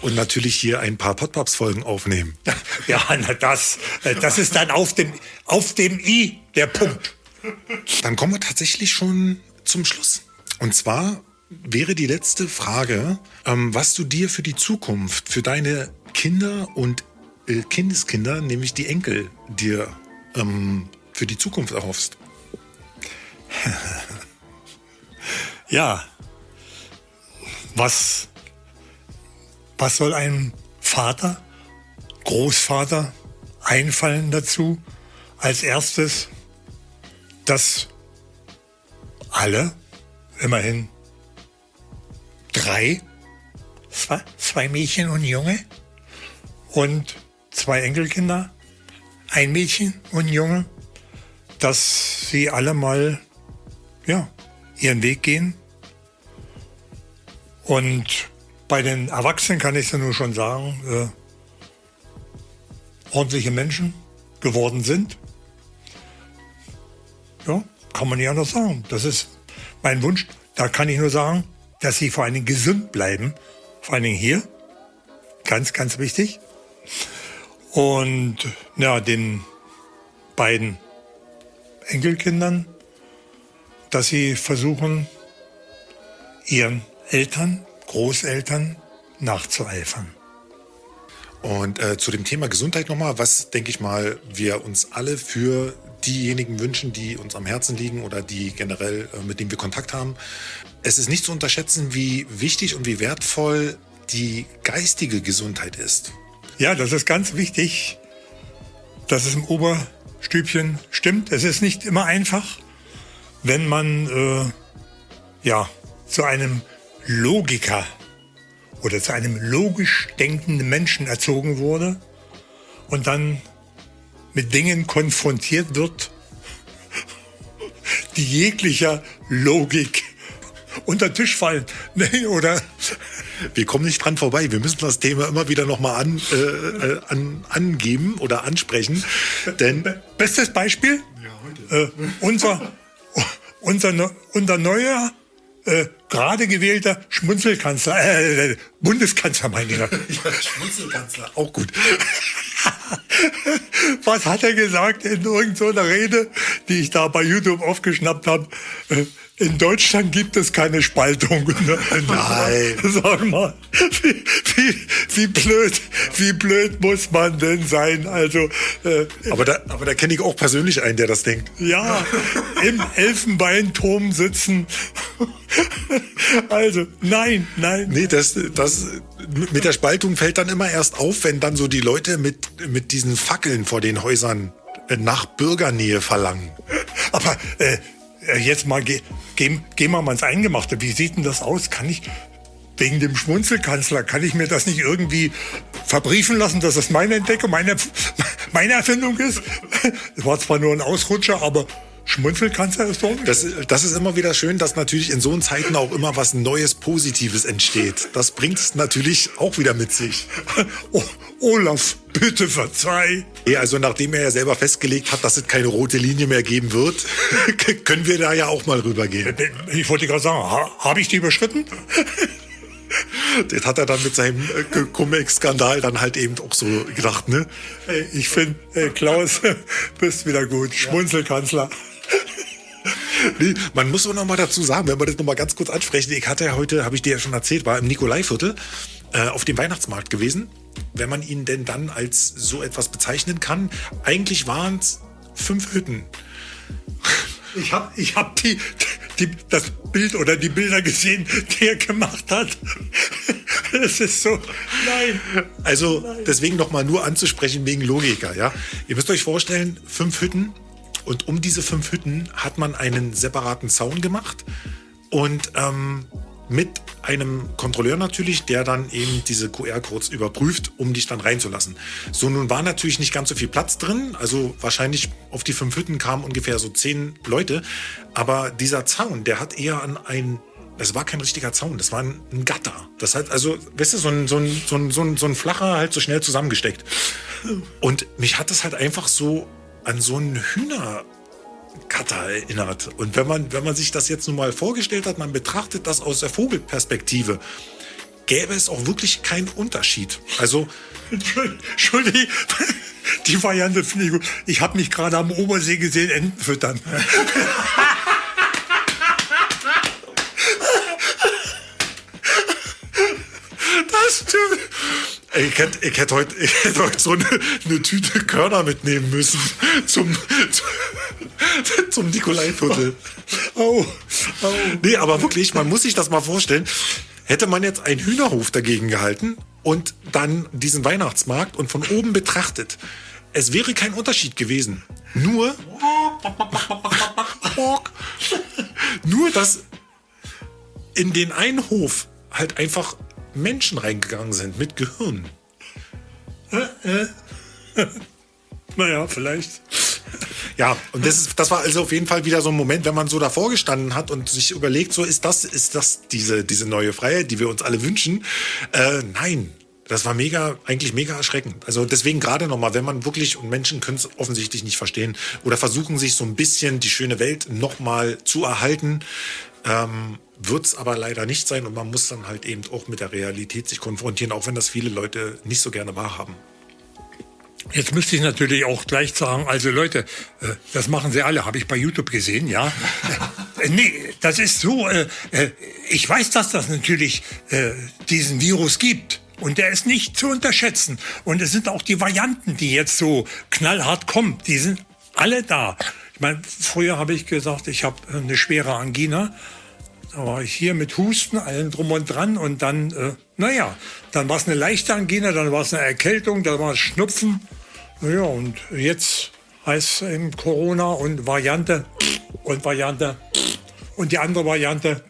Und natürlich hier ein paar Podpaps-Folgen aufnehmen. Ja, na das, äh, das ist dann auf dem, auf dem I der Punkt. Dann kommen wir tatsächlich schon zum Schluss. Und zwar wäre die letzte Frage, ähm, was du dir für die Zukunft, für deine Kinder und äh, Kindeskinder, nämlich die Enkel, dir ähm, für die Zukunft erhoffst. Ja, was, was soll einem Vater, Großvater einfallen dazu? Als erstes, dass alle, immerhin drei, zwei, zwei Mädchen und Junge und zwei Enkelkinder, ein Mädchen und Junge, dass sie alle mal ja, ihren Weg gehen. Und bei den Erwachsenen kann ich es ja nur schon sagen, äh, ordentliche Menschen geworden sind. Ja, kann man ja noch sagen. Das ist mein Wunsch. Da kann ich nur sagen, dass sie vor allen Dingen gesund bleiben. Vor allen Dingen hier. Ganz, ganz wichtig. Und ja, den beiden Enkelkindern, dass sie versuchen, ihren Eltern, Großeltern nachzueifern. Und äh, zu dem Thema Gesundheit nochmal, was denke ich mal, wir uns alle für diejenigen wünschen, die uns am Herzen liegen oder die generell, äh, mit denen wir Kontakt haben. Es ist nicht zu unterschätzen, wie wichtig und wie wertvoll die geistige Gesundheit ist. Ja, das ist ganz wichtig, dass es im Oberstübchen stimmt. Es ist nicht immer einfach, wenn man äh, ja zu einem Logiker oder zu einem logisch denkenden Menschen erzogen wurde und dann mit Dingen konfrontiert wird, die jeglicher Logik unter den Tisch fallen. Nee, oder? Wir kommen nicht dran vorbei. Wir müssen das Thema immer wieder nochmal an, äh, äh, an, angeben oder ansprechen. Denn Bestes Beispiel? Äh, unser, unser, unser neuer äh, gerade gewählter Schmunzelkanzler, äh, Bundeskanzler meine ich. ja, Schmunzelkanzler, auch gut. Was hat er gesagt in irgendeiner Rede, die ich da bei YouTube aufgeschnappt habe? Äh, In Deutschland gibt es keine Spaltung. Ne? Nein. Sag mal, wie, wie, wie blöd, wie blöd muss man denn sein? Also, äh, Aber da, aber da kenne ich auch persönlich einen, der das denkt. ja, im Elfenbeinturm sitzen. Also, nein, nein. Nee, das, das mit der Spaltung fällt dann immer erst auf, wenn dann so die Leute mit, mit diesen Fackeln vor den Häusern äh, nach Bürgernähe verlangen. Aber äh, jetzt mal, ge, gehen, gehen wir mal ins Eingemachte. Wie sieht denn das aus? Kann ich, wegen dem Schmunzelkanzler, kann ich mir das nicht irgendwie verbriefen lassen, dass das meine Entdeckung, meine, meine Erfindung ist? Es war zwar nur ein Ausrutscher, aber Schmunzelkanzler ist doch nicht. Das, das ist immer wieder schön, dass natürlich in so Zeiten auch immer was Neues, Positives entsteht. Das bringt es natürlich auch wieder mit sich. Oh, Olaf, bitte verzeih. Ja, also nachdem er ja selber festgelegt hat, dass es keine rote Linie mehr geben wird, können wir da ja auch mal rübergehen. Ich wollte gerade sagen, ha, habe ich die überschritten? Das hat er dann mit seinem äh, Cum-Ex-Skandal dann halt eben auch so gedacht, ne? Ey, Ich finde, äh, Klaus, bist wieder gut. Schmunzelkanzler. Man muss auch noch mal dazu sagen, wenn wir das noch mal ganz kurz ansprechen, ich hatte ja heute, habe ich dir ja schon erzählt, war im Nikolaiviertel äh, auf dem Weihnachtsmarkt gewesen. Wenn man ihn denn dann als so etwas bezeichnen kann. Eigentlich waren es fünf Hütten. Ich habe ich hab die, die, das Bild oder die Bilder gesehen, die er gemacht hat. Es ist so, nein. Also deswegen noch mal nur anzusprechen wegen Logiker, ja. Ihr müsst euch vorstellen, fünf Hütten und um diese fünf Hütten hat man einen separaten Zaun gemacht und ähm, mit einem Kontrolleur natürlich, der dann eben diese QR-Codes überprüft, um dich dann reinzulassen. So, nun war natürlich nicht ganz so viel Platz drin, also wahrscheinlich auf die fünf Hütten kamen ungefähr so zehn Leute, aber dieser Zaun, der hat eher an ein das war kein richtiger Zaun, das war ein, ein Gatter. Das hat also, weißt du, so ein, so, ein, so, ein, so, ein, so ein flacher, halt so schnell zusammengesteckt. Und mich hat das halt einfach so an so einen Hühnergatter erinnert. Und wenn man, wenn man sich das jetzt nun mal vorgestellt hat, man betrachtet das aus der Vogelperspektive, gäbe es auch wirklich keinen Unterschied. Also. Entschuldigung, die Variante finde ich gut. Ich habe mich gerade am Obersee gesehen, Enten füttern. Das stimmt. Ich hätte, ich hätte, heute, ich hätte heute so eine, eine Tüte Körner mitnehmen müssen zum, zum Nikolaiviertel. Oh, oh. Nee, aber wirklich, man muss sich das mal vorstellen. Hätte man jetzt einen Hühnerhof dagegen gehalten und dann diesen Weihnachtsmarkt und von oben betrachtet, es wäre kein Unterschied gewesen. Nur, nur dass in den einen Hof halt einfach Menschen reingegangen sind mit Gehirn. naja, vielleicht. Ja, und das, ist, das war also auf jeden Fall wieder so ein Moment, wenn man so davor gestanden hat und sich überlegt, so ist das, ist das diese, diese neue Freiheit, die wir uns alle wünschen. Äh, nein, das war mega, eigentlich mega erschreckend. Also deswegen gerade nochmal, wenn man wirklich, und Menschen können es offensichtlich nicht verstehen oder versuchen sich so ein bisschen die schöne Welt nochmal zu erhalten, ähm, wird es aber leider nicht sein und man muss dann halt eben auch mit der Realität sich konfrontieren, auch wenn das viele Leute nicht so gerne wahrhaben. Jetzt müsste ich natürlich auch gleich sagen, also Leute, äh, das machen sie alle, habe ich bei YouTube gesehen, ja. Äh, nee, das ist so, äh, ich weiß, dass das natürlich diesen Virus gibt. Und der ist nicht zu unterschätzen. Und es sind auch die Varianten, die jetzt so knallhart kommen, die sind alle da. Ich meine, früher habe ich gesagt, ich habe eine schwere Angina. Da war ich hier mit Husten, allen drum und dran und dann, äh, naja, dann war es eine leichte Angina, dann war es eine Erkältung, dann war es Schnupfen. Naja, und jetzt heißt es Corona und Variante und Variante und die andere Variante.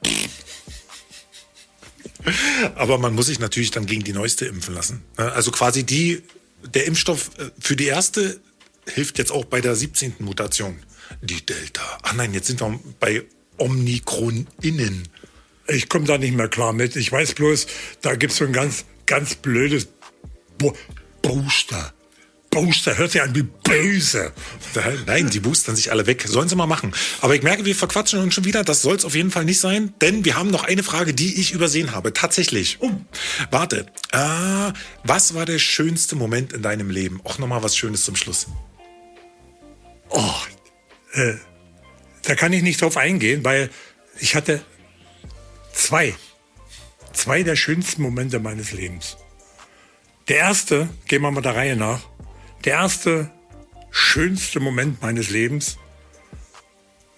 Aber man muss sich natürlich dann gegen die neueste impfen lassen. Ne? Also quasi die, der Impfstoff äh, für die erste hilft jetzt auch bei der 17. Mutation. Die Delta. Ach nein, jetzt sind wir bei Omikron innen. Ich komme da nicht mehr klar mit. Ich weiß bloß, da gibt es so ein ganz, ganz blödes Bo Booster. Booster hört sich an wie böse. Nein, die boostern sich alle weg. Sollen sie mal machen. Aber ich merke, wir verquatschen uns schon wieder. Das soll es auf jeden Fall nicht sein, denn wir haben noch eine Frage, die ich übersehen habe. Tatsächlich. Oh. Warte. Äh, was war der schönste Moment in deinem Leben? Auch nochmal was Schönes zum Schluss. Oh, äh, da kann ich nicht drauf eingehen, weil ich hatte zwei, zwei der schönsten Momente meines Lebens. Der erste, gehen wir mal der Reihe nach, der erste schönste Moment meines Lebens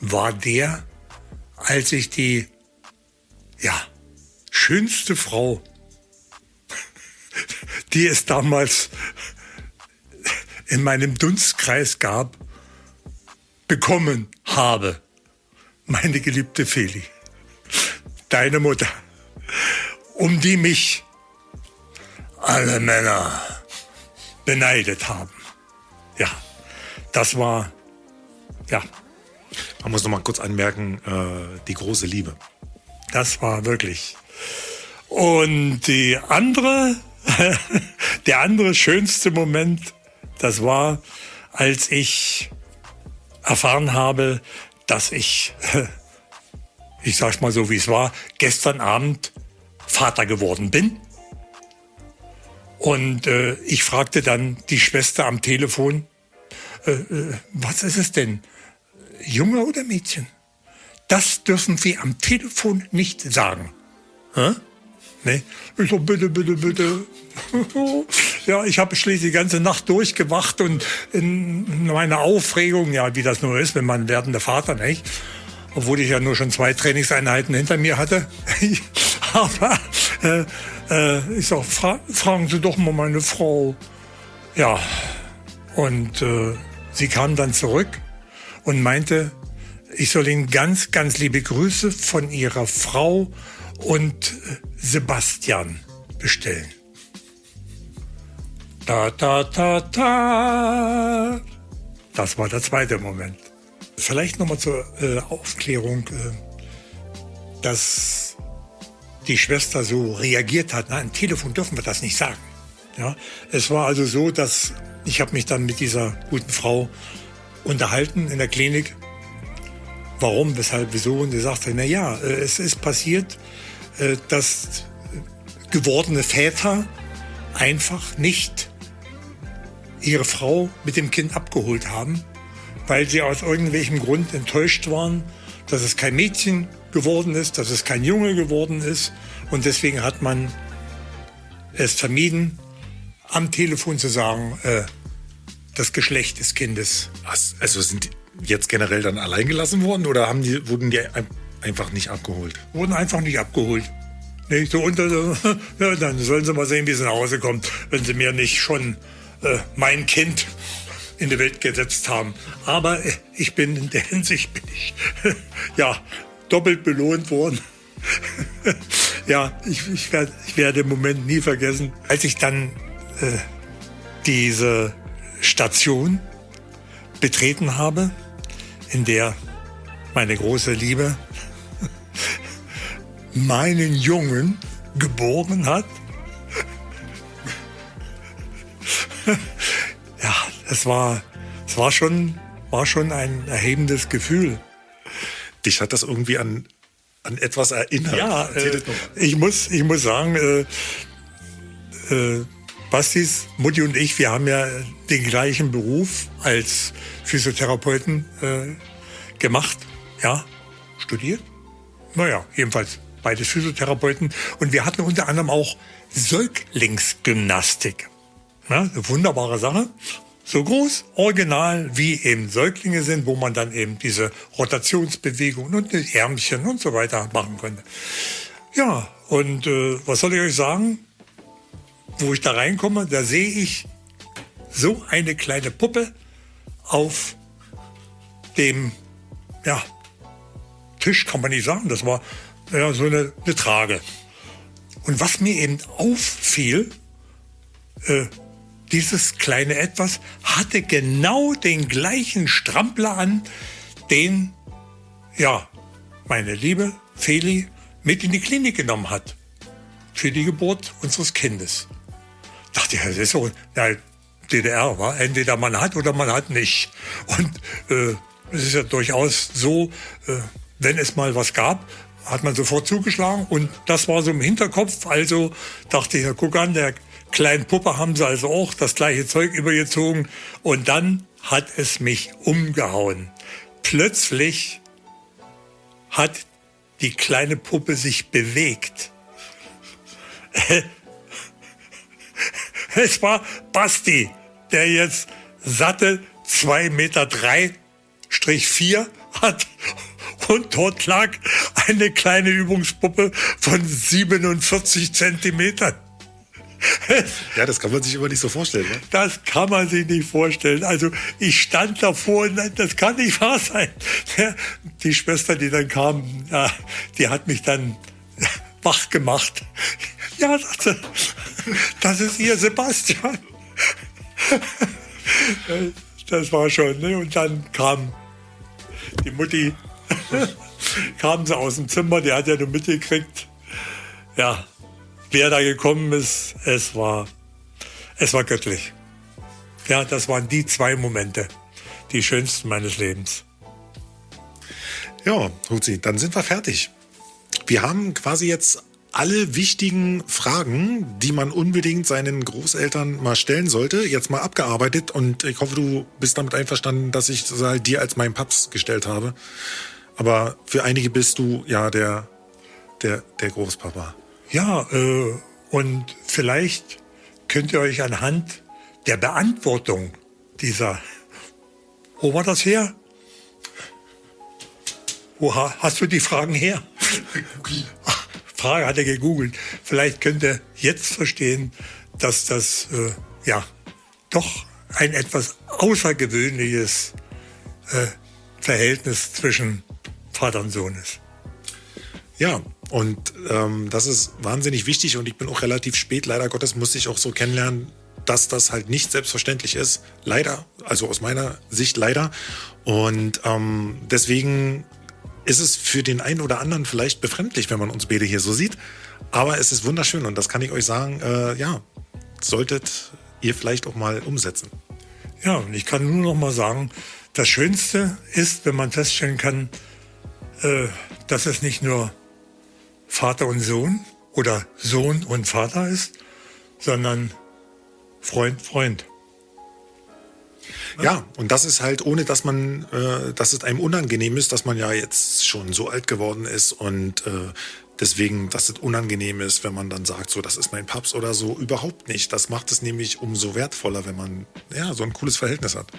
war der, als ich die, ja, schönste Frau, die es damals in meinem Dunstkreis gab, bekommen habe. Meine geliebte Feli, deine Mutter, um die mich alle Männer beneidet haben. Ja, das war, ja. Man muss noch mal kurz anmerken, äh, die große Liebe. Das war wirklich. Und die andere, der andere schönste Moment, das war, als ich erfahren habe, dass ich, ich sag's mal so wie es war, gestern Abend Vater geworden bin. Und äh, ich fragte dann die Schwester am Telefon, äh, äh, was ist es denn? Junge oder Mädchen? Das dürfen wir am Telefon nicht sagen. Hä? Nee. Ich so, bitte, bitte, bitte. ja, ich habe schließlich die ganze Nacht durchgewacht und in meiner Aufregung, ja, wie das nur ist, wenn man werdender Vater, nicht? Obwohl ich ja nur schon zwei Trainingseinheiten hinter mir hatte. Aber äh, äh, ich sag, fra fragen Sie doch mal meine Frau. Ja, und äh, sie kam dann zurück und meinte, ich soll Ihnen ganz, ganz liebe Grüße von Ihrer Frau und äh, Sebastian bestellen. Da, da, da, da. Das war der zweite Moment. Vielleicht nochmal zur äh, Aufklärung, äh, dass die Schwester so reagiert hat. Am Telefon dürfen wir das nicht sagen. Ja, es war also so, dass ich habe mich dann mit dieser guten Frau unterhalten in der Klinik. Warum, weshalb, wieso? Und sie sagte, na ja, äh, es ist passiert, dass gewordene Väter einfach nicht ihre Frau mit dem Kind abgeholt haben, weil sie aus irgendwelchem Grund enttäuscht waren, dass es kein Mädchen geworden ist, dass es kein Junge geworden ist. Und deswegen hat man es vermieden, am Telefon zu sagen, äh, das Geschlecht des Kindes. Was? Also sind die jetzt generell dann allein gelassen worden oder haben die, wurden die einfach nicht abgeholt? Wurden einfach nicht abgeholt. Nicht so unter, ja, dann sollen sie mal sehen, wie sie nach Hause kommen, wenn sie mir nicht schon äh, mein Kind in die Welt gesetzt haben. Aber äh, ich bin in der Hinsicht bin ich ja doppelt belohnt worden. ja, ich, ich, werd, ich werde den Moment nie vergessen, als ich dann äh, diese Station betreten habe, in der meine große Liebe meinen Jungen geboren hat. ja, es war, es war schon, war schon ein erhebendes Gefühl. Dich hat das irgendwie an, an etwas erinnert. Ja, äh, ich, muss, ich muss sagen, äh, äh, Bastis, Mutti und ich, wir haben ja den gleichen Beruf als Physiotherapeuten äh, gemacht. Ja, studiert. Naja, jedenfalls beide Physiotherapeuten. Und wir hatten unter anderem auch Säuglingsgymnastik. Ja, eine wunderbare Sache. So groß, original, wie eben Säuglinge sind, wo man dann eben diese Rotationsbewegungen und die Ärmchen und so weiter machen könnte. Ja, und äh, was soll ich euch sagen? Wo ich da reinkomme, da sehe ich so eine kleine Puppe auf dem ja, Tisch, kann man nicht sagen. Das war ja, so eine, eine Trage. Und was mir eben auffiel, äh, dieses kleine Etwas hatte genau den gleichen Strampler an, den, ja, meine liebe Feli mit in die Klinik genommen hat. Für die Geburt unseres Kindes. Dachte ich, das ist so, ja, DDR, war entweder man hat oder man hat nicht. Und äh, es ist ja durchaus so, äh, wenn es mal was gab, hat man sofort zugeschlagen und das war so im Hinterkopf. Also dachte ich, guck an, der kleinen Puppe haben sie also auch das gleiche Zeug übergezogen und dann hat es mich umgehauen. Plötzlich hat die kleine Puppe sich bewegt. Es war Basti, der jetzt satte 2,3 Meter drei Strich 4 hat und dort lag eine kleine Übungspuppe von 47 Zentimetern. Ja, das kann man sich immer nicht so vorstellen. Ne? Das kann man sich nicht vorstellen. Also ich stand davor und das kann nicht wahr sein. Die Schwester, die dann kam, die hat mich dann wach gemacht. Ja, sagte, das ist ihr Sebastian. Das war schon. Ne? Und dann kam die Mutti kamen sie aus dem Zimmer, die hat ja nur mitgekriegt, ja, wer da gekommen ist, es war, es war göttlich. Ja, das waren die zwei Momente, die schönsten meines Lebens. Ja, Huzi, dann sind wir fertig. Wir haben quasi jetzt alle wichtigen Fragen, die man unbedingt seinen Großeltern mal stellen sollte, jetzt mal abgearbeitet. Und ich hoffe, du bist damit einverstanden, dass ich halt dir als meinen Paps gestellt habe. Aber für einige bist du ja der, der, der Großpapa. Ja, äh, und vielleicht könnt ihr euch anhand der Beantwortung dieser, wo war das her? Wo hast du die Fragen her? Frage hat er gegoogelt. Vielleicht könnt ihr jetzt verstehen, dass das äh, ja doch ein etwas außergewöhnliches äh, Verhältnis zwischen Vater und Sohn ist. Ja, und ähm, das ist wahnsinnig wichtig und ich bin auch relativ spät, leider Gottes, musste ich auch so kennenlernen, dass das halt nicht selbstverständlich ist. Leider, also aus meiner Sicht leider. Und ähm, deswegen ist es für den einen oder anderen vielleicht befremdlich, wenn man uns beide hier so sieht. Aber es ist wunderschön und das kann ich euch sagen, äh, ja, solltet ihr vielleicht auch mal umsetzen. Ja, und ich kann nur noch mal sagen, das Schönste ist, wenn man feststellen kann, dass es nicht nur Vater und Sohn oder Sohn und Vater ist, sondern Freund, Freund. Ja, und das ist halt, ohne dass man, äh, dass es einem unangenehm ist, dass man ja jetzt schon so alt geworden ist und äh, deswegen, dass es unangenehm ist, wenn man dann sagt, so, das ist mein Paps oder so, überhaupt nicht. Das macht es nämlich umso wertvoller, wenn man ja so ein cooles Verhältnis hat.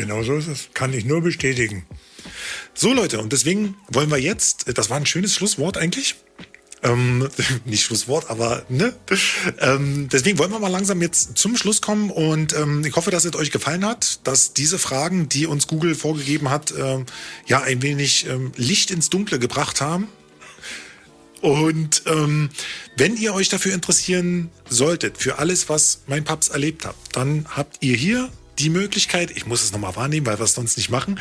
Genau so ist es. Kann ich nur bestätigen. So, Leute, und deswegen wollen wir jetzt, das war ein schönes Schlusswort eigentlich. Ähm, nicht Schlusswort, aber ne? Ähm, deswegen wollen wir mal langsam jetzt zum Schluss kommen und ähm, ich hoffe, dass es euch gefallen hat, dass diese Fragen, die uns Google vorgegeben hat, ähm, ja ein wenig ähm, Licht ins Dunkle gebracht haben. Und ähm, wenn ihr euch dafür interessieren solltet, für alles, was mein Paps erlebt hat, dann habt ihr hier die Möglichkeit, ich muss es nochmal wahrnehmen, weil wir es sonst nicht machen,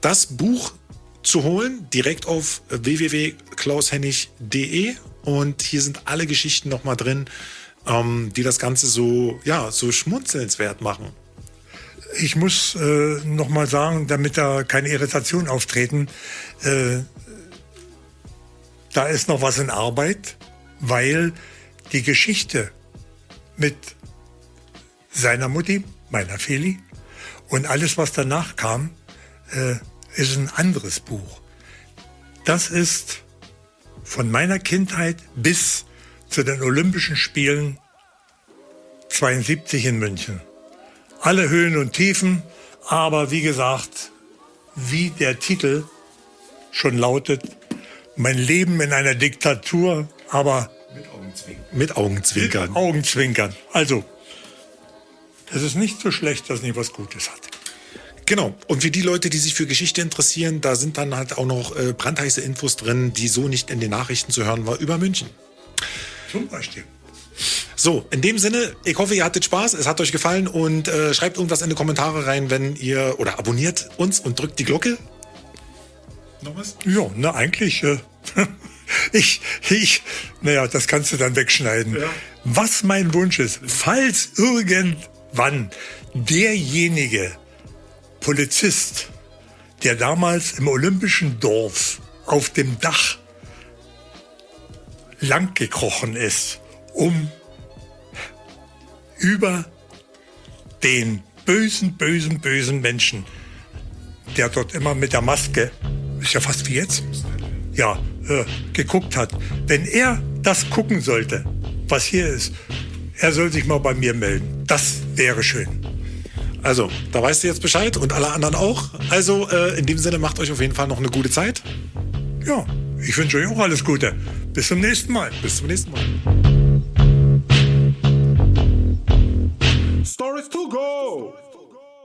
das Buch zu holen, direkt auf www.klaushennig.de und hier sind alle Geschichten nochmal drin, ähm, die das Ganze so, ja, so schmunzelnswert machen. Ich muss äh, nochmal sagen, damit da keine Irritation auftreten, äh, da ist noch was in Arbeit, weil die Geschichte mit seiner Mutti, meiner Feli, und alles, was danach kam, äh, ist ein anderes Buch. Das ist von meiner Kindheit bis zu den Olympischen Spielen 72 in München. Alle Höhen und Tiefen, aber wie gesagt, wie der Titel schon lautet, mein Leben in einer Diktatur, aber mit Augenzwinkern. Mit Augenzwinkern. Mit Augenzwinkern. Also, es ist nicht so schlecht, dass nicht was Gutes hat. Genau. Und für die Leute, die sich für Geschichte interessieren, da sind dann halt auch noch äh, brandheiße Infos drin, die so nicht in den Nachrichten zu hören war über München. Zum Beispiel. So, in dem Sinne, ich hoffe, ihr hattet Spaß, es hat euch gefallen und äh, schreibt irgendwas in die Kommentare rein, wenn ihr oder abonniert uns und drückt die Glocke. Noch was? Ja, na eigentlich. Äh, ich, ich, naja, das kannst du dann wegschneiden. Ja. Was mein Wunsch ist, falls irgendwann derjenige, Polizist, der damals im olympischen Dorf auf dem Dach lang gekrochen ist, um über den bösen, bösen, bösen Menschen, der dort immer mit der Maske, ist ja fast wie jetzt, ja, äh, geguckt hat. Wenn er das gucken sollte, was hier ist, er soll sich mal bei mir melden. Das wäre schön. Also, da weißt du jetzt Bescheid und alle anderen auch. Also, äh, in dem Sinne, macht euch auf jeden Fall noch eine gute Zeit. Ja, ich wünsche euch auch alles Gute. Bis zum nächsten Mal. Bis zum nächsten Mal. Stories to go!